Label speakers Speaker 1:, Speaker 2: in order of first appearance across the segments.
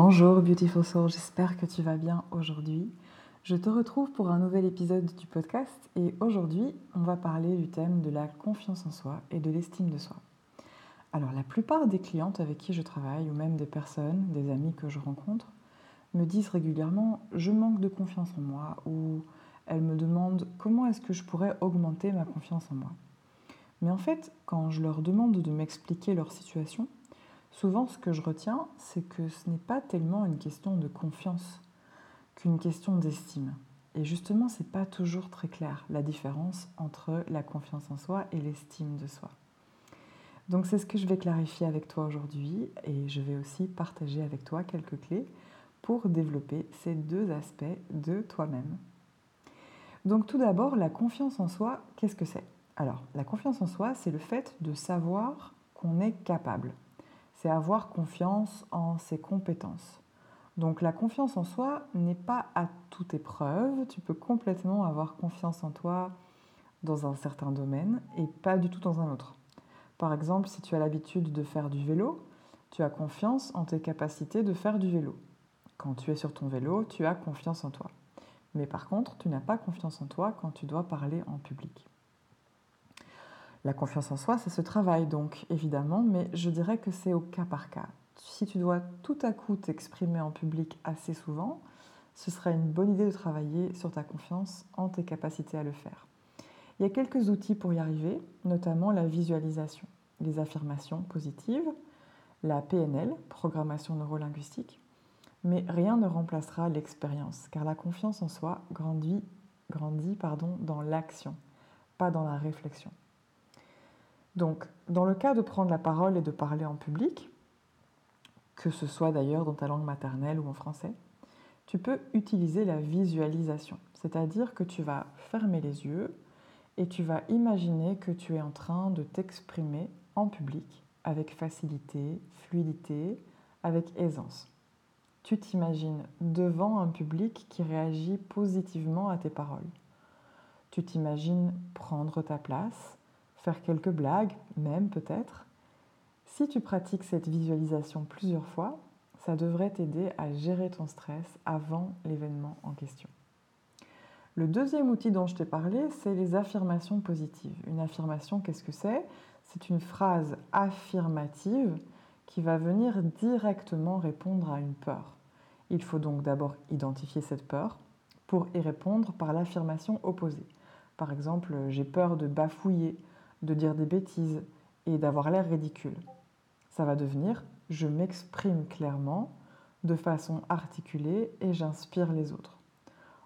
Speaker 1: Bonjour Beautiful Soul, j'espère que tu vas bien aujourd'hui. Je te retrouve pour un nouvel épisode du podcast et aujourd'hui on va parler du thème de la confiance en soi et de l'estime de soi. Alors la plupart des clientes avec qui je travaille ou même des personnes, des amis que je rencontre me disent régulièrement je manque de confiance en moi ou elles me demandent comment est-ce que je pourrais augmenter ma confiance en moi? Mais en fait quand je leur demande de m'expliquer leur situation, Souvent, ce que je retiens, c'est que ce n'est pas tellement une question de confiance qu'une question d'estime. Et justement, ce n'est pas toujours très clair la différence entre la confiance en soi et l'estime de soi. Donc c'est ce que je vais clarifier avec toi aujourd'hui et je vais aussi partager avec toi quelques clés pour développer ces deux aspects de toi-même. Donc tout d'abord, la confiance en soi, qu'est-ce que c'est? Alors, la confiance en soi, c'est le fait de savoir qu'on est capable c'est avoir confiance en ses compétences. Donc la confiance en soi n'est pas à toute épreuve, tu peux complètement avoir confiance en toi dans un certain domaine et pas du tout dans un autre. Par exemple, si tu as l'habitude de faire du vélo, tu as confiance en tes capacités de faire du vélo. Quand tu es sur ton vélo, tu as confiance en toi. Mais par contre, tu n'as pas confiance en toi quand tu dois parler en public. La confiance en soi, c'est ce travail donc, évidemment, mais je dirais que c'est au cas par cas. Si tu dois tout à coup t'exprimer en public assez souvent, ce serait une bonne idée de travailler sur ta confiance en tes capacités à le faire. Il y a quelques outils pour y arriver, notamment la visualisation, les affirmations positives, la PNL, programmation neurolinguistique, mais rien ne remplacera l'expérience, car la confiance en soi grandit, grandit pardon, dans l'action, pas dans la réflexion. Donc, dans le cas de prendre la parole et de parler en public, que ce soit d'ailleurs dans ta langue maternelle ou en français, tu peux utiliser la visualisation, c'est-à-dire que tu vas fermer les yeux et tu vas imaginer que tu es en train de t'exprimer en public avec facilité, fluidité, avec aisance. Tu t'imagines devant un public qui réagit positivement à tes paroles. Tu t'imagines prendre ta place faire quelques blagues, même peut-être. Si tu pratiques cette visualisation plusieurs fois, ça devrait t'aider à gérer ton stress avant l'événement en question. Le deuxième outil dont je t'ai parlé, c'est les affirmations positives. Une affirmation, qu'est-ce que c'est? C'est une phrase affirmative qui va venir directement répondre à une peur. Il faut donc d'abord identifier cette peur pour y répondre par l'affirmation opposée. Par exemple, j'ai peur de bafouiller de dire des bêtises et d'avoir l'air ridicule. Ça va devenir je m'exprime clairement, de façon articulée et j'inspire les autres.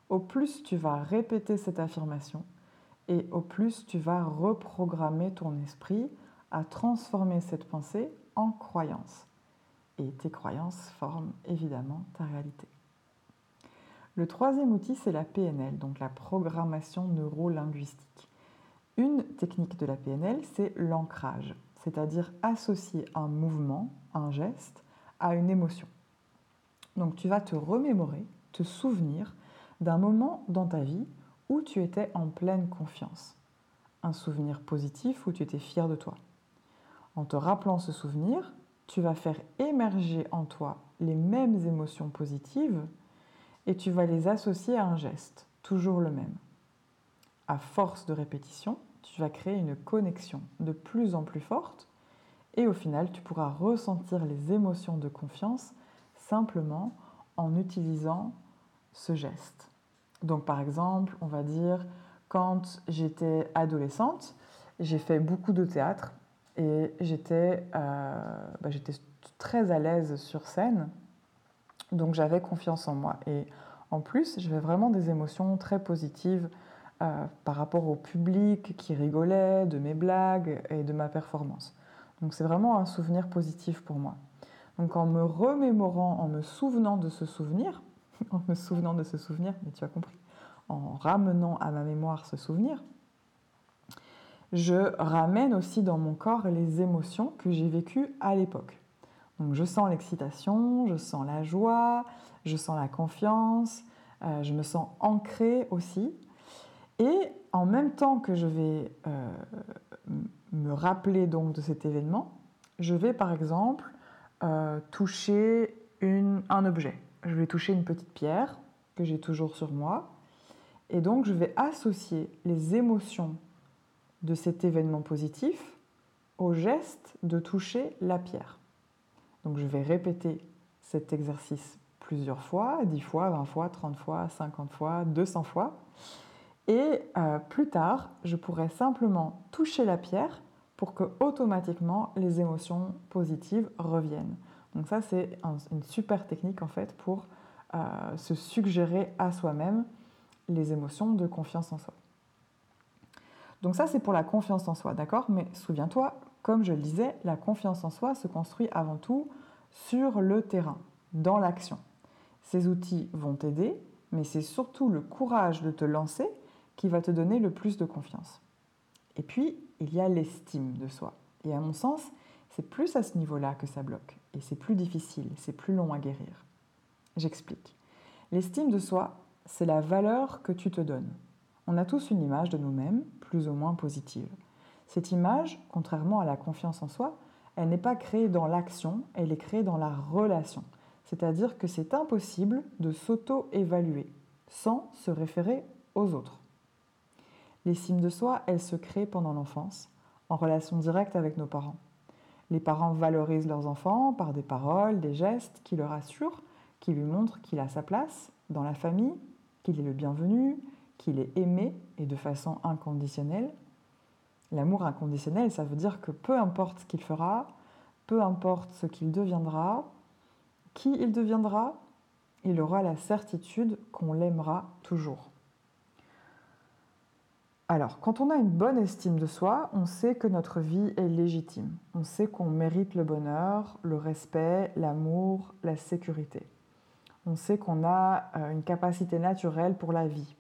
Speaker 1: Au plus tu vas répéter cette affirmation et au plus tu vas reprogrammer ton esprit à transformer cette pensée en croyance. Et tes croyances forment évidemment ta réalité. Le troisième outil, c'est la PNL, donc la programmation neuro-linguistique. Une technique de la PNL, c'est l'ancrage, c'est-à-dire associer un mouvement, un geste, à une émotion. Donc tu vas te remémorer, te souvenir d'un moment dans ta vie où tu étais en pleine confiance. Un souvenir positif où tu étais fier de toi. En te rappelant ce souvenir, tu vas faire émerger en toi les mêmes émotions positives et tu vas les associer à un geste, toujours le même à force de répétition, tu vas créer une connexion de plus en plus forte Et au final, tu pourras ressentir les émotions de confiance simplement en utilisant ce geste. Donc par exemple, on va dire, quand j'étais adolescente, j'ai fait beaucoup de théâtre et j'étais euh, bah, très à l'aise sur scène, donc j'avais confiance en moi. Et en plus, j'avais vraiment des émotions très positives euh, par rapport au public qui rigolait de mes blagues et de ma performance. Donc c'est vraiment un souvenir positif pour moi. Donc en me remémorant, en me souvenant de ce souvenir, en me souvenant de ce souvenir, mais tu as compris, en ramenant à ma mémoire ce souvenir, je ramène aussi dans mon corps les émotions que j'ai vécues à l'époque. Donc je sens l'excitation, je sens la joie, je sens la confiance, euh, je me sens ancrée aussi. Et en même temps que je vais euh, me rappeler donc de cet événement, je vais par exemple euh, toucher un objet. Je vais toucher une petite pierre que j'ai toujours sur moi. Et donc je vais associer les émotions de cet événement positif au geste de toucher la pierre. Donc je vais répéter cet exercice plusieurs fois, 10 fois, 20 fois, 30 fois, 50 fois, 200 fois. Et euh, plus tard, je pourrais simplement toucher la pierre pour que automatiquement les émotions positives reviennent. Donc ça, c'est une super technique en fait pour euh, se suggérer à soi-même les émotions de confiance en soi. Donc ça, c'est pour la confiance en soi, d'accord? Mais souviens-toi, comme je le disais, la confiance en soi se construit avant tout sur le terrain, dans l'action. Ces outils vont t'aider, mais c'est surtout le courage de te lancer qui va te donner le plus de confiance. Et puis, il y a l'estime de soi. Et à mon sens, c'est plus à ce niveau-là que ça bloque. Et c'est plus difficile, c'est plus long à guérir. J'explique. L'estime de soi, c'est la valeur que tu te donnes. On a tous une image de nous-mêmes, plus ou moins positive. Cette image, contrairement à la confiance en soi, elle n'est pas créée dans l'action, elle est créée dans la relation. C'est-à-dire que c'est impossible de s'auto-évaluer sans se référer aux autres. L'estime de soi, elle se crée pendant l'enfance, en relation directe avec nos parents. Les parents valorisent leurs enfants par des paroles, des gestes qui leur assurent, qui lui montrent qu'il a sa place dans la famille, qu'il est le bienvenu, qu'il est aimé et de façon inconditionnelle. L'amour inconditionnel, ça veut dire que peu importe ce qu'il fera, peu importe ce qu'il deviendra, qui il deviendra, il aura la certitude qu'on l'aimera toujours. Alors, quand on a une bonne estime de soi, on sait que notre vie est légitime. On sait qu'on mérite le bonheur, le respect, l'amour, la sécurité. On sait qu'on a euh, une capacité naturelle pour la vie.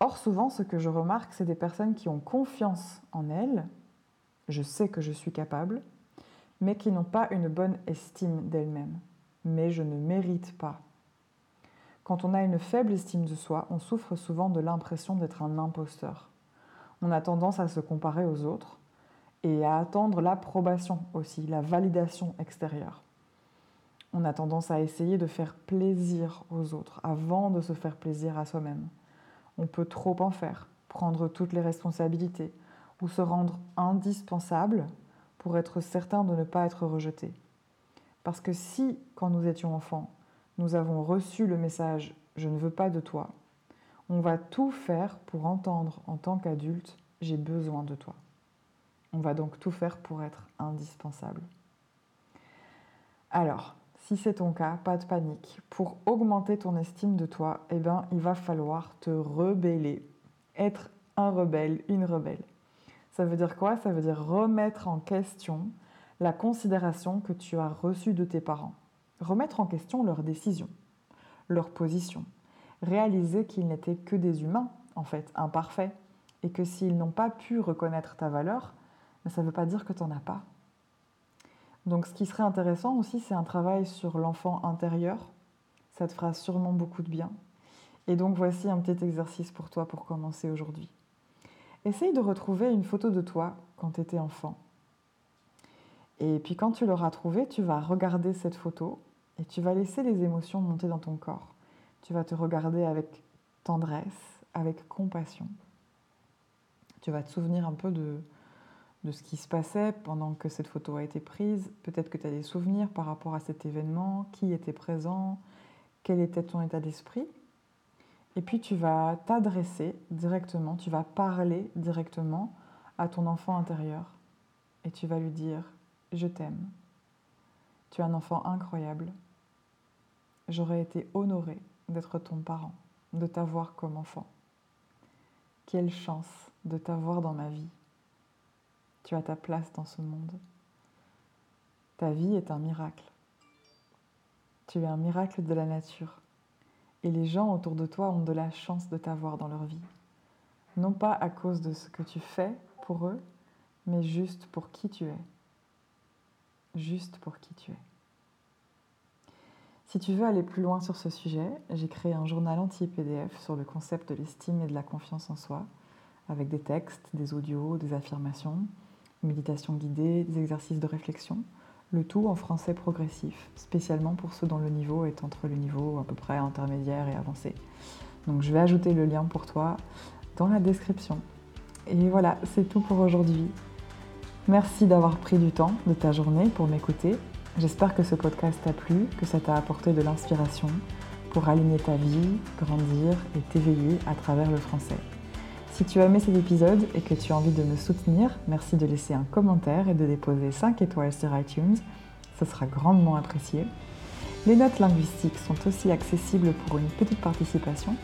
Speaker 1: Or, souvent, ce que je remarque, c'est des personnes qui ont confiance en elles, je sais que je suis capable, mais qui n'ont pas une bonne estime d'elles-mêmes. Mais je ne mérite pas. Quand on a une faible estime de soi, on souffre souvent de l'impression d'être un imposteur. On a tendance à se comparer aux autres et à attendre l'approbation aussi, la validation extérieure. On a tendance à essayer de faire plaisir aux autres avant de se faire plaisir à soi-même. On peut trop en faire, prendre toutes les responsabilités ou se rendre indispensable pour être certain de ne pas être rejeté. Parce que si, quand nous étions enfants, nous avons reçu le message ⁇ Je ne veux pas de toi ⁇ on va tout faire pour entendre en tant qu'adulte ⁇ J'ai besoin de toi ⁇ On va donc tout faire pour être indispensable. Alors, si c'est ton cas, pas de panique. Pour augmenter ton estime de toi, eh ben, il va falloir te rebeller. Être un rebelle, une rebelle. Ça veut dire quoi? Ça veut dire remettre en question la considération que tu as reçue de tes parents remettre en question leurs décisions, leur position, réaliser qu'ils n'étaient que des humains, en fait, imparfaits, et que s'ils n'ont pas pu reconnaître ta valeur, ça ne veut pas dire que tu n'en as pas. Donc ce qui serait intéressant aussi, c'est un travail sur l'enfant intérieur. Ça te fera sûrement beaucoup de bien. Et donc voici un petit exercice pour toi pour commencer aujourd'hui. Essaye de retrouver une photo de toi quand tu étais enfant. Et puis quand tu l'auras trouvée, tu vas regarder cette photo et tu vas laisser les émotions monter dans ton corps. Tu vas te regarder avec tendresse, avec compassion. Tu vas te souvenir un peu de, ce qui se passait pendant que cette photo a été prise. Peut-être que tu as des souvenirs par rapport à cet événement, qui était présent, quel était ton état d'esprit. Et puis tu vas t'adresser directement, tu vas parler directement à ton enfant intérieur. Et tu vas lui dire, je t'aime. Tu es un enfant incroyable. J'aurais été honorée d'être ton parent, de t'avoir comme enfant. Quelle chance de t'avoir dans ma vie. Tu as ta place dans ce monde. Ta vie est un miracle. Tu es un miracle de la nature. Et les gens autour de toi ont de la chance de t'avoir dans leur vie. Non pas à cause de ce que tu fais pour eux, mais juste pour qui tu es. Juste pour qui tu es. Si tu veux aller plus loin sur ce sujet, j'ai créé un journal anti-PDF sur le concept de l'estime et de la confiance en soi, avec des textes, des audios, des affirmations, méditations guidées, des exercices de réflexion, le tout en français progressif, spécialement pour ceux dont le niveau est entre le niveau à peu près intermédiaire et avancé. Donc je vais ajouter le lien pour toi dans la description. Et voilà, c'est tout pour aujourd'hui. Merci d'avoir pris du temps de ta journée pour m'écouter. J'espère que ce podcast t'a plu, que ça t'a apporté de l'inspiration pour aligner ta vie, grandir et t'éveiller à travers le français. Si tu as aimé cet épisode et que tu as envie de me soutenir, merci de laisser un commentaire et de déposer 5 étoiles sur iTunes. Ce sera grandement apprécié. Les notes linguistiques sont aussi accessibles pour une petite participation.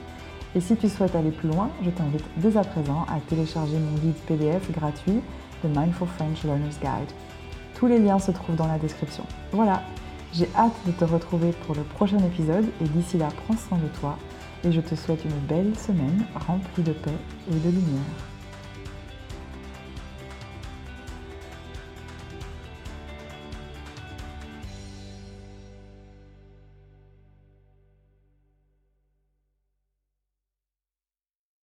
Speaker 1: Et si tu souhaites aller plus loin, je t'invite dès à présent à télécharger mon guide PDF gratuit, The Mindful French Learner's Guide. Tous les liens se trouvent dans la description. Voilà, j'ai hâte de te retrouver pour le prochain épisode et d'ici là, prends soin de toi et je te souhaite une belle semaine remplie de paix et de lumière.